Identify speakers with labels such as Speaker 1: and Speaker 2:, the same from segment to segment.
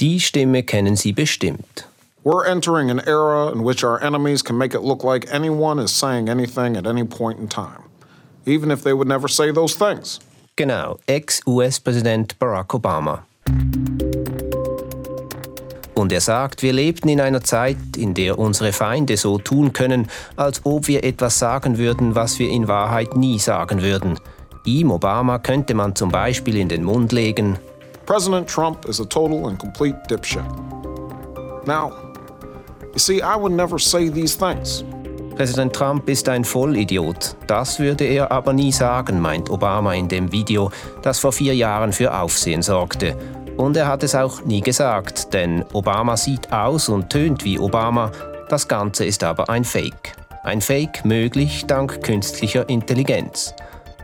Speaker 1: Die Stimme kennen Sie bestimmt.
Speaker 2: We're entering an era in which our enemies can make it look like anyone is saying anything at any point in time, even if they would never say those things.
Speaker 1: Genau, Ex-US-Präsident Barack Obama. Und er sagt, wir lebten in einer Zeit, in der unsere Feinde so tun können, als ob wir etwas sagen würden, was wir in Wahrheit nie sagen würden. Ihm, Obama, könnte man zum Beispiel in den Mund legen.
Speaker 2: President Trump is a total and complete dipshit. Now, you see, I would never say these things.
Speaker 1: Präsident Trump ist ein Vollidiot. Das würde er aber nie sagen, meint Obama in dem Video, das vor vier Jahren für Aufsehen sorgte. Und er hat es auch nie gesagt, denn Obama sieht aus und tönt wie Obama, das Ganze ist aber ein Fake. Ein Fake möglich dank künstlicher Intelligenz.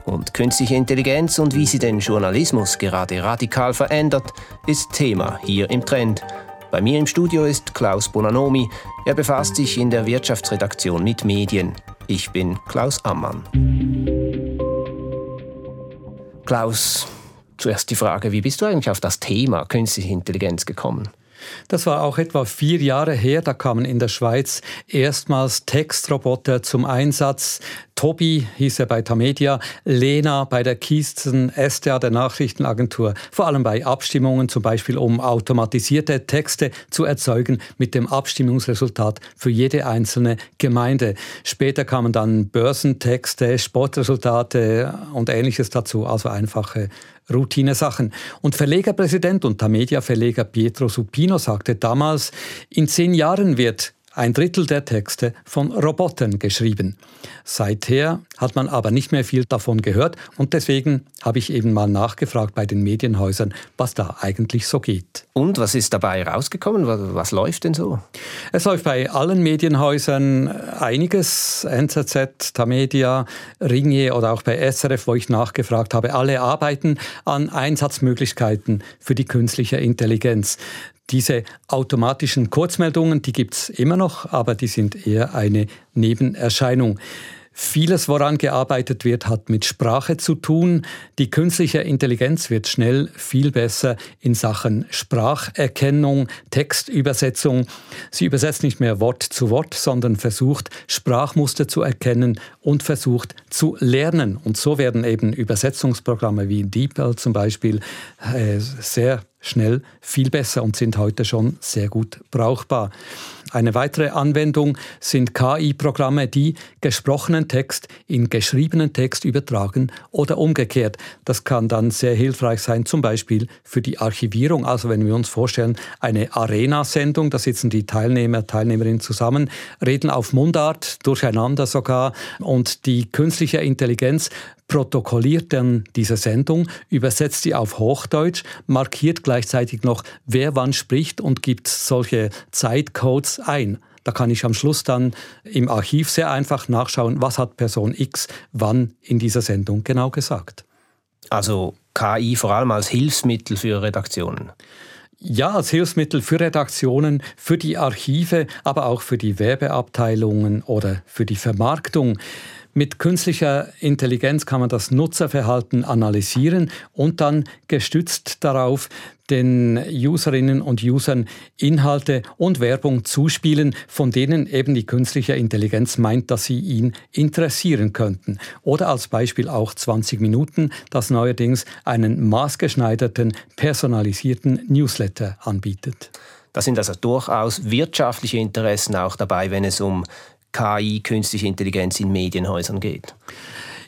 Speaker 1: Und künstliche Intelligenz und wie sie den Journalismus gerade radikal verändert, ist Thema hier im Trend. Bei mir im Studio ist Klaus Bonanomi. Er befasst sich in der Wirtschaftsredaktion mit Medien. Ich bin Klaus Ammann. Klaus, Zuerst die Frage, wie bist du eigentlich auf das Thema künstliche Intelligenz gekommen?
Speaker 3: Das war auch etwa vier Jahre her. Da kamen in der Schweiz erstmals Textroboter zum Einsatz. Tobi hieß er bei Tamedia, Lena bei der Kiesten STA der Nachrichtenagentur, vor allem bei Abstimmungen, zum Beispiel um automatisierte Texte zu erzeugen mit dem Abstimmungsresultat für jede einzelne Gemeinde. Später kamen dann Börsentexte, Sportresultate und ähnliches dazu, also einfache Routine-Sachen. Und Verlegerpräsident und Tamedia-Verleger Pietro Supino sagte damals, in zehn Jahren wird ein Drittel der Texte von Robotern geschrieben. Seither hat man aber nicht mehr viel davon gehört und deswegen habe ich eben mal nachgefragt bei den Medienhäusern, was da eigentlich so geht.
Speaker 1: Und was ist dabei rausgekommen? Was, was läuft denn so?
Speaker 3: Es läuft bei allen Medienhäusern einiges. NZZ, Tamedia, Ringier oder auch bei SRF, wo ich nachgefragt habe. Alle arbeiten an Einsatzmöglichkeiten für die künstliche Intelligenz. Diese automatischen Kurzmeldungen, die gibt es immer noch, aber die sind eher eine Nebenerscheinung. Vieles, woran gearbeitet wird, hat mit Sprache zu tun. Die künstliche Intelligenz wird schnell viel besser in Sachen Spracherkennung, Textübersetzung. Sie übersetzt nicht mehr Wort zu Wort, sondern versucht, Sprachmuster zu erkennen und versucht zu lernen. Und so werden eben Übersetzungsprogramme wie DeepL zum Beispiel äh, sehr schnell viel besser und sind heute schon sehr gut brauchbar. Eine weitere Anwendung sind KI-Programme, die gesprochenen Text in geschriebenen Text übertragen oder umgekehrt. Das kann dann sehr hilfreich sein, zum Beispiel für die Archivierung. Also wenn wir uns vorstellen, eine Arena-Sendung, da sitzen die Teilnehmer, Teilnehmerinnen zusammen, reden auf Mundart, durcheinander sogar und die künstliche Intelligenz protokolliert dann diese Sendung, übersetzt sie auf Hochdeutsch, markiert gleichzeitig noch, wer wann spricht und gibt solche Zeitcodes ein. Da kann ich am Schluss dann im Archiv sehr einfach nachschauen, was hat Person X wann in dieser Sendung genau gesagt.
Speaker 1: Also KI vor allem als Hilfsmittel für Redaktionen.
Speaker 3: Ja, als Hilfsmittel für Redaktionen, für die Archive, aber auch für die Werbeabteilungen oder für die Vermarktung. Mit künstlicher Intelligenz kann man das Nutzerverhalten analysieren und dann gestützt darauf den Userinnen und Usern Inhalte und Werbung zuspielen, von denen eben die künstliche Intelligenz meint, dass sie ihn interessieren könnten. Oder als Beispiel auch 20 Minuten, das neuerdings einen maßgeschneiderten, personalisierten Newsletter anbietet.
Speaker 1: Da sind also durchaus wirtschaftliche Interessen auch dabei, wenn es um KI, künstliche Intelligenz in Medienhäusern geht?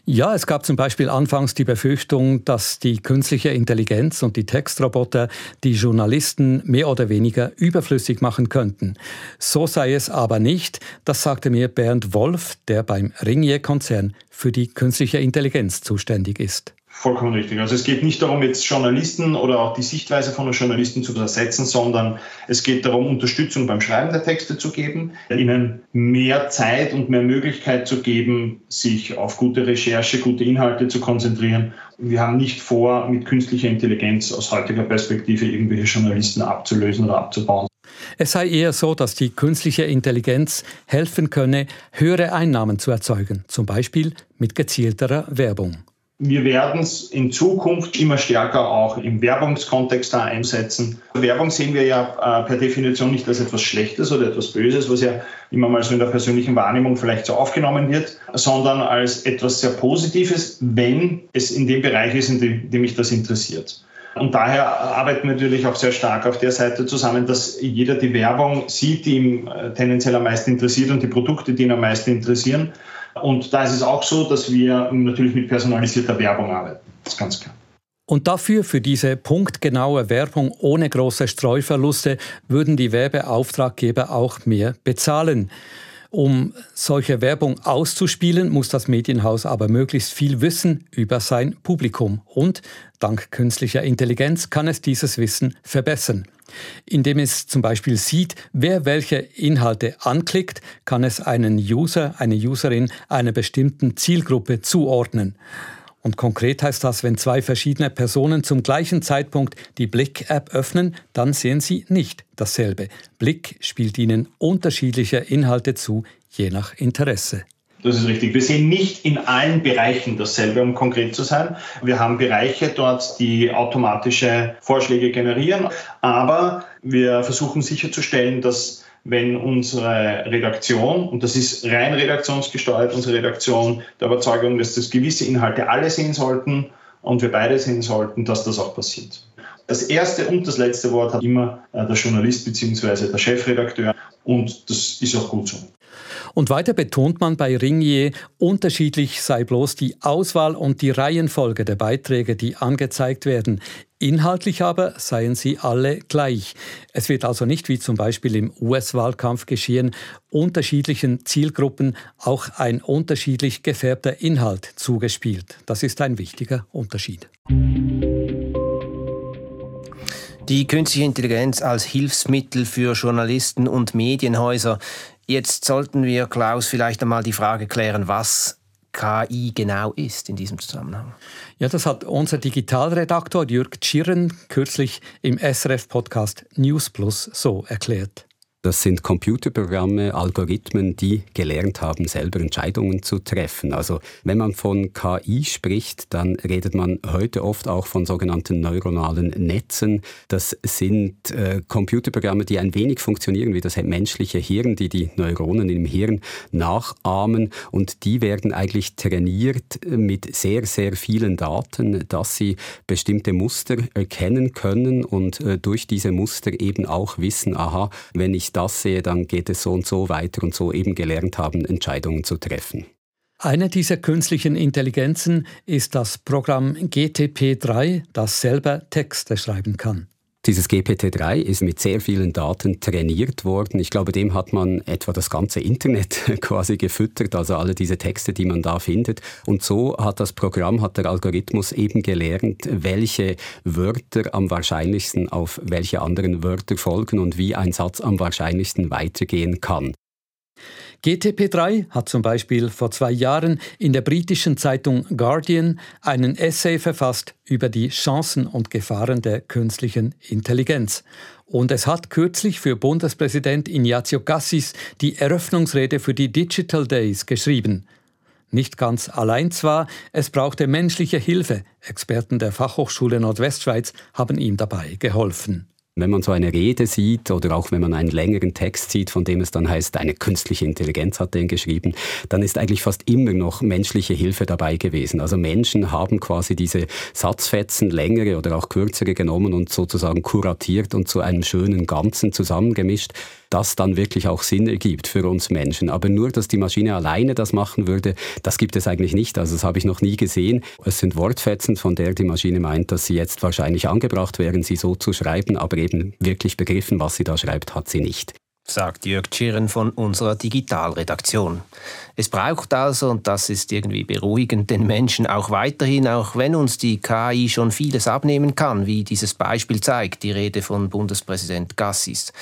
Speaker 3: Ja, es gab zum Beispiel anfangs die Befürchtung, dass die künstliche Intelligenz und die Textroboter die Journalisten mehr oder weniger überflüssig machen könnten. So sei es aber nicht, das sagte mir Bernd Wolf, der beim Ringier-Konzern für die künstliche Intelligenz zuständig ist.
Speaker 4: Vollkommen richtig. Also es geht nicht darum, jetzt Journalisten oder auch die Sichtweise von Journalisten zu ersetzen, sondern es geht darum, Unterstützung beim Schreiben der Texte zu geben, ihnen mehr Zeit und mehr Möglichkeit zu geben, sich auf gute Recherche, gute Inhalte zu konzentrieren. Wir haben nicht vor, mit künstlicher Intelligenz aus heutiger Perspektive irgendwelche Journalisten abzulösen oder abzubauen.
Speaker 3: Es sei eher so, dass die künstliche Intelligenz helfen könne, höhere Einnahmen zu erzeugen, zum Beispiel mit gezielterer Werbung.
Speaker 4: Wir werden es in Zukunft immer stärker auch im Werbungskontext da einsetzen. Werbung sehen wir ja äh, per Definition nicht als etwas Schlechtes oder etwas Böses, was ja immer mal so in der persönlichen Wahrnehmung vielleicht so aufgenommen wird, sondern als etwas sehr Positives, wenn es in dem Bereich ist, in dem, dem mich das interessiert. Und daher arbeiten wir natürlich auch sehr stark auf der Seite zusammen, dass jeder die Werbung sieht, die ihm äh, tendenziell am meisten interessiert und die Produkte, die ihn am meisten interessieren. Und da ist es auch so, dass wir natürlich mit personalisierter Werbung arbeiten. Das ist ganz klar.
Speaker 3: Und dafür, für diese punktgenaue Werbung ohne große Streuverluste, würden die Werbeauftraggeber auch mehr bezahlen. Um solche Werbung auszuspielen, muss das Medienhaus aber möglichst viel wissen über sein Publikum. Und dank künstlicher Intelligenz kann es dieses Wissen verbessern. Indem es zum Beispiel sieht, wer welche Inhalte anklickt, kann es einen User, eine Userin einer bestimmten Zielgruppe zuordnen. Und konkret heißt das, wenn zwei verschiedene Personen zum gleichen Zeitpunkt die Blick-App öffnen, dann sehen sie nicht dasselbe. Blick spielt ihnen unterschiedliche Inhalte zu, je nach Interesse.
Speaker 4: Das ist richtig. Wir sehen nicht in allen Bereichen dasselbe, um konkret zu sein. Wir haben Bereiche dort, die automatische Vorschläge generieren, aber wir versuchen sicherzustellen, dass wenn unsere Redaktion, und das ist rein redaktionsgesteuert, unsere Redaktion der Überzeugung, dass das gewisse Inhalte alle sehen sollten und wir beide sehen sollten, dass das auch passiert. Das erste und das letzte Wort hat immer äh, der Journalist bzw. der Chefredakteur und das ist auch gut so.
Speaker 3: Und weiter betont man bei Ringier, unterschiedlich sei bloß die Auswahl und die Reihenfolge der Beiträge, die angezeigt werden. Inhaltlich aber seien sie alle gleich. Es wird also nicht wie zum Beispiel im US-Wahlkampf geschehen, unterschiedlichen Zielgruppen auch ein unterschiedlich gefärbter Inhalt zugespielt. Das ist ein wichtiger Unterschied.
Speaker 1: Die künstliche Intelligenz als Hilfsmittel für Journalisten und Medienhäuser Jetzt sollten wir, Klaus, vielleicht einmal die Frage klären, was KI genau ist in diesem Zusammenhang.
Speaker 3: Ja, das hat unser Digitalredaktor Jürg Tschirren kürzlich im SRF-Podcast News Plus so erklärt.
Speaker 5: Das sind Computerprogramme, Algorithmen, die gelernt haben, selber Entscheidungen zu treffen. Also wenn man von KI spricht, dann redet man heute oft auch von sogenannten neuronalen Netzen. Das sind äh, Computerprogramme, die ein wenig funktionieren wie das menschliche Hirn, die die Neuronen im Hirn nachahmen. Und die werden eigentlich trainiert mit sehr, sehr vielen Daten, dass sie bestimmte Muster erkennen können und äh, durch diese Muster eben auch wissen, aha, wenn ich das sehe, dann geht es so und so weiter und so eben gelernt haben, Entscheidungen zu treffen.
Speaker 3: Eine dieser künstlichen Intelligenzen ist das Programm GTP3, das selber Texte schreiben kann.
Speaker 5: Dieses GPT-3 ist mit sehr vielen Daten trainiert worden. Ich glaube, dem hat man etwa das ganze Internet quasi gefüttert, also alle diese Texte, die man da findet. Und so hat das Programm, hat der Algorithmus eben gelernt, welche Wörter am wahrscheinlichsten auf welche anderen Wörter folgen und wie ein Satz am wahrscheinlichsten weitergehen kann.
Speaker 3: GTP3 hat zum Beispiel vor zwei Jahren in der britischen Zeitung Guardian einen Essay verfasst über die Chancen und Gefahren der künstlichen Intelligenz. Und es hat kürzlich für Bundespräsident Ignazio Cassis die Eröffnungsrede für die Digital Days geschrieben. Nicht ganz allein zwar, es brauchte menschliche Hilfe. Experten der Fachhochschule Nordwestschweiz haben ihm dabei geholfen.
Speaker 5: Wenn man so eine Rede sieht oder auch wenn man einen längeren Text sieht, von dem es dann heißt, eine künstliche Intelligenz hat den geschrieben, dann ist eigentlich fast immer noch menschliche Hilfe dabei gewesen. Also Menschen haben quasi diese Satzfetzen, längere oder auch kürzere genommen und sozusagen kuratiert und zu einem schönen Ganzen zusammengemischt das dann wirklich auch Sinn ergibt für uns Menschen. Aber nur, dass die Maschine alleine das machen würde, das gibt es eigentlich nicht. Also das habe ich noch nie gesehen. Es sind Wortfetzen, von der die Maschine meint, dass sie jetzt wahrscheinlich angebracht wären, sie so zu schreiben, aber eben wirklich begriffen, was sie da schreibt, hat sie nicht
Speaker 1: sagt Jörg Tschirren von unserer Digitalredaktion. Es braucht also, und das ist irgendwie beruhigend, den Menschen auch weiterhin, auch wenn uns die KI schon vieles abnehmen kann, wie dieses Beispiel zeigt, die Rede von Bundespräsident Gassis.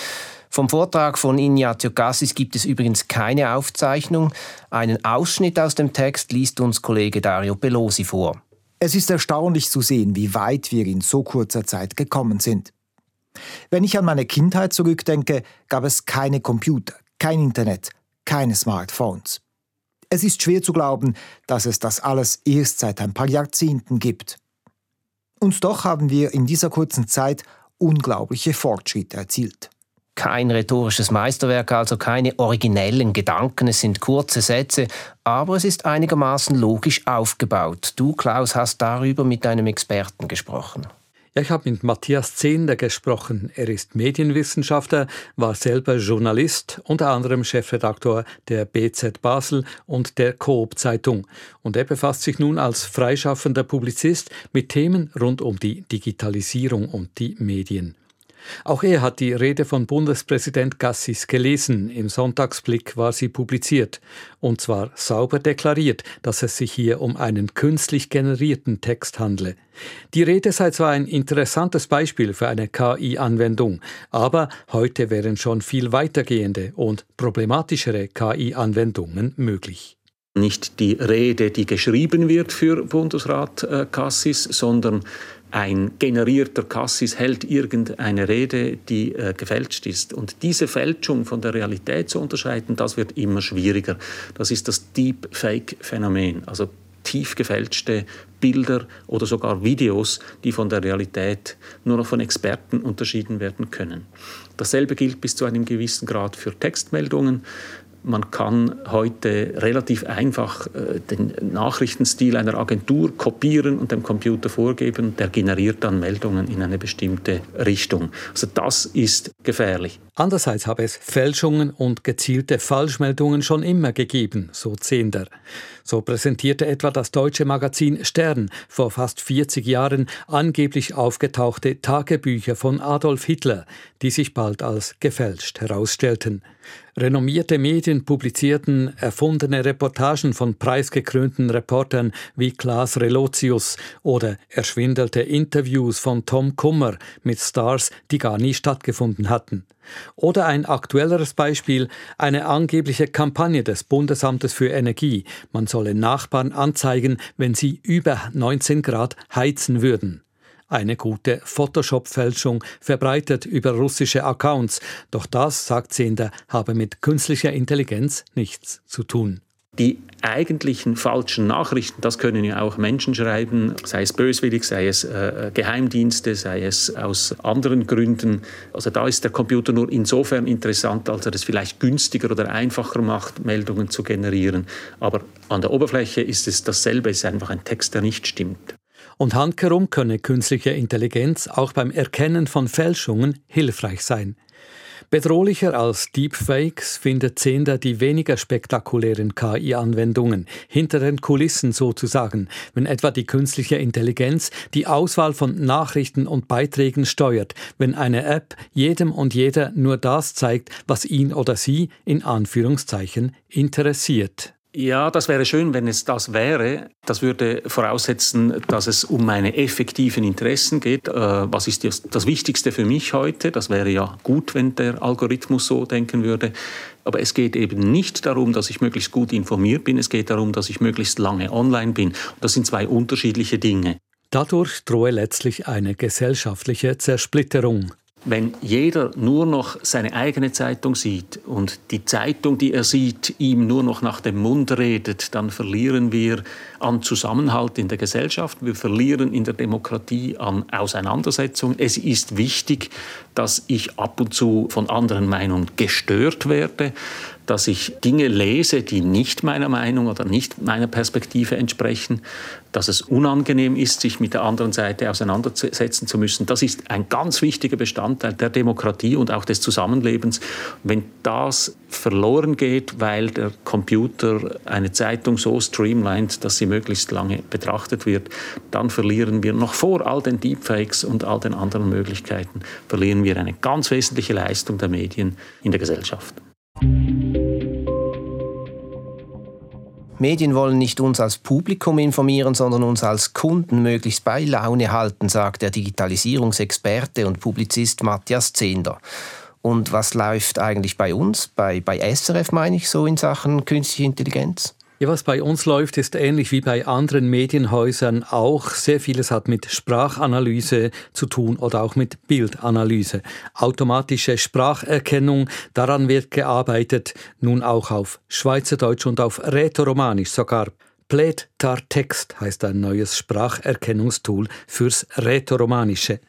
Speaker 1: Vom Vortrag von Ignazio Cassis gibt es übrigens keine Aufzeichnung. Einen Ausschnitt aus dem Text liest uns Kollege Dario Pelosi vor.
Speaker 6: Es ist erstaunlich zu sehen, wie weit wir in so kurzer Zeit gekommen sind. Wenn ich an meine Kindheit zurückdenke, gab es keine Computer, kein Internet, keine Smartphones. Es ist schwer zu glauben, dass es das alles erst seit ein paar Jahrzehnten gibt. Und doch haben wir in dieser kurzen Zeit unglaubliche Fortschritte erzielt.
Speaker 1: Kein rhetorisches Meisterwerk, also keine originellen Gedanken, es sind kurze Sätze, aber es ist einigermaßen logisch aufgebaut. Du, Klaus, hast darüber mit einem Experten gesprochen.
Speaker 3: Ja, ich habe mit Matthias Zehnder gesprochen. Er ist Medienwissenschaftler, war selber Journalist, unter anderem Chefredaktor der BZ Basel und der Coop Zeitung. Und er befasst sich nun als freischaffender Publizist mit Themen rund um die Digitalisierung und die Medien. Auch er hat die Rede von Bundespräsident Gassis gelesen. Im Sonntagsblick war sie publiziert. Und zwar sauber deklariert, dass es sich hier um einen künstlich generierten Text handle. Die Rede sei zwar ein interessantes Beispiel für eine KI-Anwendung, aber heute wären schon viel weitergehende und problematischere KI-Anwendungen möglich
Speaker 7: nicht die Rede, die geschrieben wird für Bundesrat äh, Cassis, sondern ein generierter Cassis hält irgendeine Rede, die äh, gefälscht ist. Und diese Fälschung von der Realität zu unterscheiden, das wird immer schwieriger. Das ist das Deepfake-Phänomen, also tief gefälschte Bilder oder sogar Videos, die von der Realität nur noch von Experten unterschieden werden können. Dasselbe gilt bis zu einem gewissen Grad für Textmeldungen. Man kann heute relativ einfach äh, den Nachrichtenstil einer Agentur kopieren und dem Computer vorgeben. Der generiert dann Meldungen in eine bestimmte Richtung. Also das ist gefährlich.
Speaker 3: Andererseits habe es Fälschungen und gezielte Falschmeldungen schon immer gegeben, so Zehnder. So präsentierte etwa das deutsche Magazin Stern vor fast 40 Jahren angeblich aufgetauchte Tagebücher von Adolf Hitler, die sich bald als gefälscht herausstellten. Renommierte Medien publizierten erfundene Reportagen von preisgekrönten Reportern wie Klaas Relotius oder erschwindelte Interviews von Tom Kummer mit Stars, die gar nie stattgefunden hatten. Oder ein aktuelleres Beispiel, eine angebliche Kampagne des Bundesamtes für Energie, man solle Nachbarn anzeigen, wenn sie über 19 Grad heizen würden. Eine gute Photoshop-Fälschung verbreitet über russische Accounts, doch das, sagt Zehnder, habe mit künstlicher Intelligenz nichts zu tun.
Speaker 7: Die eigentlichen falschen Nachrichten, das können ja auch Menschen schreiben, sei es böswillig, sei es äh, Geheimdienste, sei es aus anderen Gründen. Also da ist der Computer nur insofern interessant, als er es vielleicht günstiger oder einfacher macht, Meldungen zu generieren. Aber an der Oberfläche ist es dasselbe, es ist einfach ein Text, der nicht stimmt.
Speaker 3: Und handkerum könne künstliche Intelligenz auch beim Erkennen von Fälschungen hilfreich sein. Bedrohlicher als Deepfakes findet Zehnder die weniger spektakulären KI-Anwendungen, hinter den Kulissen sozusagen, wenn etwa die künstliche Intelligenz die Auswahl von Nachrichten und Beiträgen steuert, wenn eine App jedem und jeder nur das zeigt, was ihn oder sie in Anführungszeichen interessiert.
Speaker 7: Ja, das wäre schön, wenn es das wäre. Das würde voraussetzen, dass es um meine effektiven Interessen geht. Äh, was ist das Wichtigste für mich heute? Das wäre ja gut, wenn der Algorithmus so denken würde. Aber es geht eben nicht darum, dass ich möglichst gut informiert bin. Es geht darum, dass ich möglichst lange online bin. Das sind zwei unterschiedliche Dinge.
Speaker 3: Dadurch drohe letztlich eine gesellschaftliche Zersplitterung.
Speaker 7: Wenn jeder nur noch seine eigene Zeitung sieht und die Zeitung, die er sieht, ihm nur noch nach dem Mund redet, dann verlieren wir an Zusammenhalt in der Gesellschaft, wir verlieren in der Demokratie an Auseinandersetzung. Es ist wichtig, dass ich ab und zu von anderen Meinungen gestört werde dass ich Dinge lese, die nicht meiner Meinung oder nicht meiner Perspektive entsprechen, dass es unangenehm ist, sich mit der anderen Seite auseinandersetzen zu müssen. Das ist ein ganz wichtiger Bestandteil der Demokratie und auch des Zusammenlebens. Wenn das verloren geht, weil der Computer eine Zeitung so streamlined, dass sie möglichst lange betrachtet wird, dann verlieren wir noch vor all den Deepfakes und all den anderen Möglichkeiten, verlieren wir eine ganz wesentliche Leistung der Medien in der Gesellschaft.
Speaker 1: Medien wollen nicht uns als Publikum informieren, sondern uns als Kunden möglichst bei Laune halten, sagt der Digitalisierungsexperte und Publizist Matthias Zehnder. Und was läuft eigentlich bei uns, bei, bei SRF meine ich, so in Sachen künstliche Intelligenz?
Speaker 3: Ja, was bei uns läuft, ist ähnlich wie bei anderen Medienhäusern auch. Sehr vieles hat mit Sprachanalyse zu tun oder auch mit Bildanalyse. Automatische Spracherkennung, daran wird gearbeitet, nun auch auf Schweizerdeutsch und auf Rätoromanisch sogar. Plätar Text heißt ein neues Spracherkennungstool fürs Rätoromanische.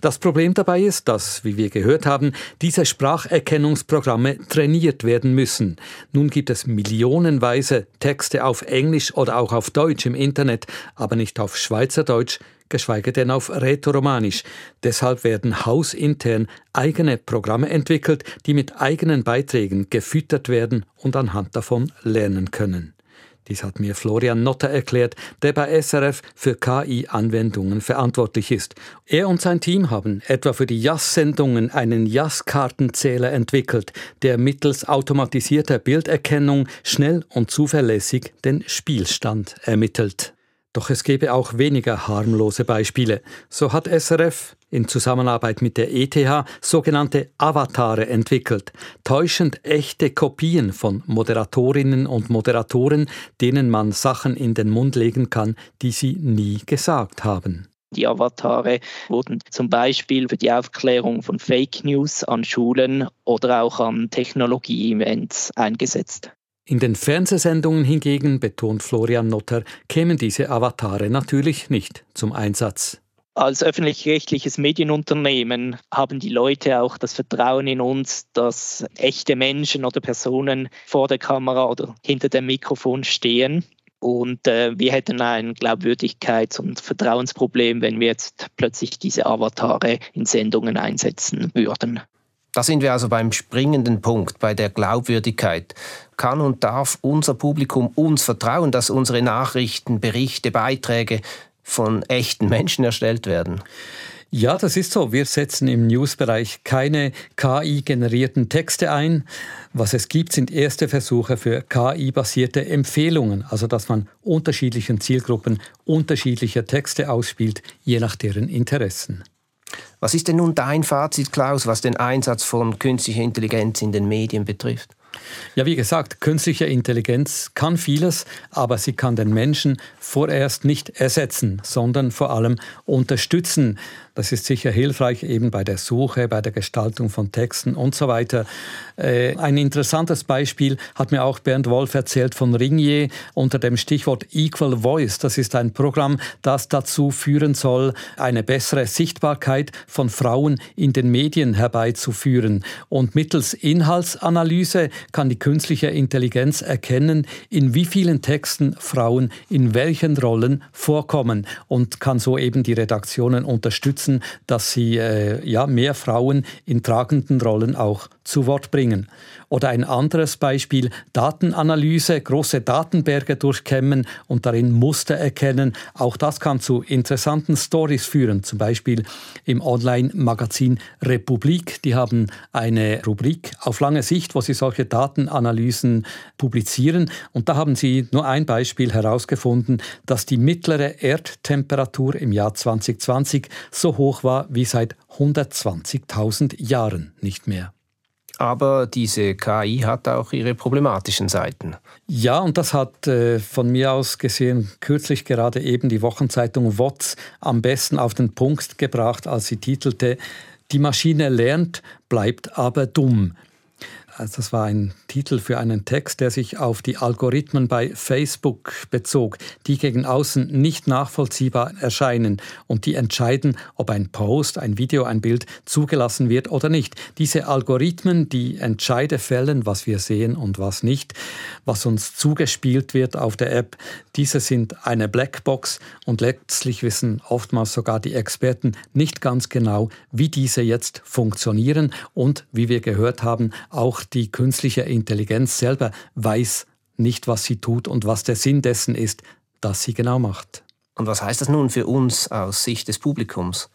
Speaker 3: Das Problem dabei ist, dass, wie wir gehört haben, diese Spracherkennungsprogramme trainiert werden müssen. Nun gibt es millionenweise Texte auf Englisch oder auch auf Deutsch im Internet, aber nicht auf Schweizerdeutsch, geschweige denn auf Rätoromanisch. Deshalb werden hausintern eigene Programme entwickelt, die mit eigenen Beiträgen gefüttert werden und anhand davon lernen können. Dies hat mir Florian Notter erklärt, der bei SRF für KI-Anwendungen verantwortlich ist. Er und sein Team haben etwa für die JAS-Sendungen einen JAS-Kartenzähler entwickelt, der mittels automatisierter Bilderkennung schnell und zuverlässig den Spielstand ermittelt. Doch es gäbe auch weniger harmlose Beispiele. So hat SRF in Zusammenarbeit mit der ETH sogenannte Avatare entwickelt, täuschend echte Kopien von Moderatorinnen und Moderatoren, denen man Sachen in den Mund legen kann, die sie nie gesagt haben.
Speaker 8: Die Avatare wurden zum Beispiel für die Aufklärung von Fake News an Schulen oder auch an Technologie-Events eingesetzt.
Speaker 3: In den Fernsehsendungen hingegen, betont Florian Notter, kämen diese Avatare natürlich nicht zum Einsatz.
Speaker 8: Als öffentlich-rechtliches Medienunternehmen haben die Leute auch das Vertrauen in uns, dass echte Menschen oder Personen vor der Kamera oder hinter dem Mikrofon stehen. Und äh, wir hätten ein Glaubwürdigkeits- und Vertrauensproblem, wenn wir jetzt plötzlich diese Avatare in Sendungen einsetzen würden.
Speaker 1: Da sind wir also beim springenden Punkt, bei der Glaubwürdigkeit. Kann und darf unser Publikum uns vertrauen, dass unsere Nachrichten, Berichte, Beiträge von echten Menschen erstellt werden?
Speaker 3: Ja, das ist so. Wir setzen im Newsbereich keine KI-generierten Texte ein. Was es gibt, sind erste Versuche für KI-basierte Empfehlungen, also dass man unterschiedlichen Zielgruppen unterschiedliche Texte ausspielt, je nach deren Interessen.
Speaker 1: Was ist denn nun dein Fazit, Klaus, was den Einsatz von künstlicher Intelligenz in den Medien betrifft?
Speaker 3: Ja, wie gesagt, künstliche Intelligenz kann vieles, aber sie kann den Menschen vorerst nicht ersetzen, sondern vor allem unterstützen. Das ist sicher hilfreich eben bei der Suche, bei der Gestaltung von Texten und so weiter. Äh, ein interessantes Beispiel hat mir auch Bernd Wolf erzählt von Ringier unter dem Stichwort Equal Voice. Das ist ein Programm, das dazu führen soll, eine bessere Sichtbarkeit von Frauen in den Medien herbeizuführen. Und mittels Inhaltsanalyse kann die künstliche Intelligenz erkennen, in wie vielen Texten Frauen in welchen Rollen vorkommen und kann so eben die Redaktionen unterstützen, dass sie äh, ja, mehr Frauen in tragenden Rollen auch zu Wort bringen. Oder ein anderes Beispiel, Datenanalyse, große Datenberge durchkämmen und darin Muster erkennen. Auch das kann zu interessanten Stories führen. Zum Beispiel im Online-Magazin Republik. Die haben eine Rubrik auf lange Sicht, wo sie solche Datenanalysen publizieren. Und da haben sie nur ein Beispiel herausgefunden, dass die mittlere Erdtemperatur im Jahr 2020 so hoch war wie seit 120.000 Jahren nicht mehr.
Speaker 1: Aber diese KI hat auch ihre problematischen Seiten.
Speaker 3: Ja, und das hat äh, von mir aus gesehen kürzlich gerade eben die Wochenzeitung WOTS am besten auf den Punkt gebracht, als sie titelte, die Maschine lernt, bleibt aber dumm. Also das war ein Titel für einen Text, der sich auf die Algorithmen bei Facebook bezog, die gegen außen nicht nachvollziehbar erscheinen und die entscheiden, ob ein Post, ein Video, ein Bild zugelassen wird oder nicht. Diese Algorithmen, die Entscheide fällen, was wir sehen und was nicht, was uns zugespielt wird auf der App, diese sind eine Blackbox und letztlich wissen oftmals sogar die Experten nicht ganz genau, wie diese jetzt funktionieren und, wie wir gehört haben, auch die künstliche Intelligenz selber weiß nicht, was sie tut und was der Sinn dessen ist, das sie genau macht.
Speaker 1: Und was heißt das nun für uns aus Sicht des Publikums?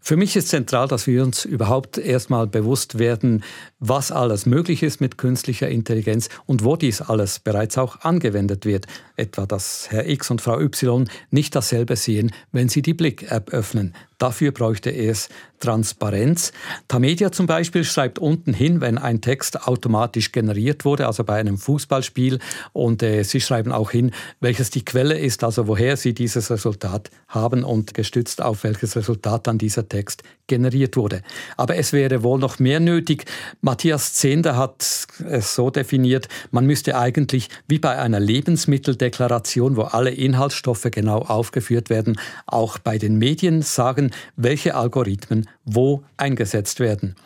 Speaker 3: Für mich ist zentral, dass wir uns überhaupt erstmal bewusst werden, was alles möglich ist mit künstlicher Intelligenz und wo dies alles bereits auch angewendet wird. Etwa, dass Herr X und Frau Y nicht dasselbe sehen, wenn sie die Blick-App öffnen. Dafür bräuchte es Transparenz. Tamedia zum Beispiel schreibt unten hin, wenn ein Text automatisch generiert wurde, also bei einem Fußballspiel. Und äh, sie schreiben auch hin, welches die Quelle ist, also woher sie dieses Resultat haben und gestützt auf welches Resultat dann dieser Text generiert wurde. Aber es wäre wohl noch mehr nötig. Matthias Zehnder hat es so definiert, man müsste eigentlich wie bei einer Lebensmitteldeklaration, wo alle Inhaltsstoffe genau aufgeführt werden, auch bei den Medien sagen, welche Algorithmen wo eingesetzt werden.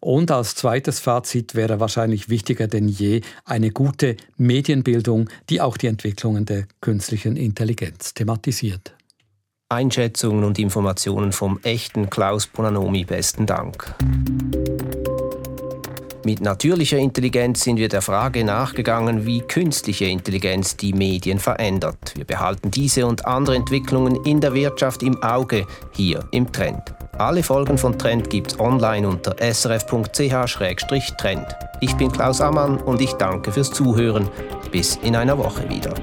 Speaker 3: Und als zweites Fazit wäre wahrscheinlich wichtiger denn je eine gute Medienbildung, die auch die Entwicklungen der künstlichen Intelligenz thematisiert.
Speaker 1: Einschätzungen und Informationen vom echten Klaus Bonanomi besten Dank. Mit natürlicher Intelligenz sind wir der Frage nachgegangen, wie künstliche Intelligenz die Medien verändert. Wir behalten diese und andere Entwicklungen in der Wirtschaft im Auge, hier im Trend. Alle Folgen von Trend gibt's online unter srf.ch-trend. Ich bin Klaus Ammann und ich danke fürs Zuhören. Bis in einer Woche wieder.